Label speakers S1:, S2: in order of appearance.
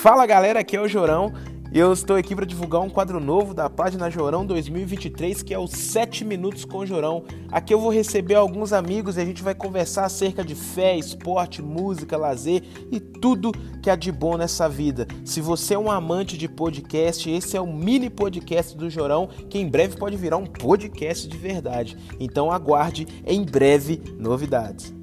S1: Fala galera, aqui é o Jorão e eu estou aqui para divulgar um quadro novo da página Jorão 2023 que é o 7 Minutos com Jorão. Aqui eu vou receber alguns amigos e a gente vai conversar acerca de fé, esporte, música, lazer e tudo que há de bom nessa vida. Se você é um amante de podcast, esse é o mini podcast do Jorão que em breve pode virar um podcast de verdade. Então aguarde em breve novidades.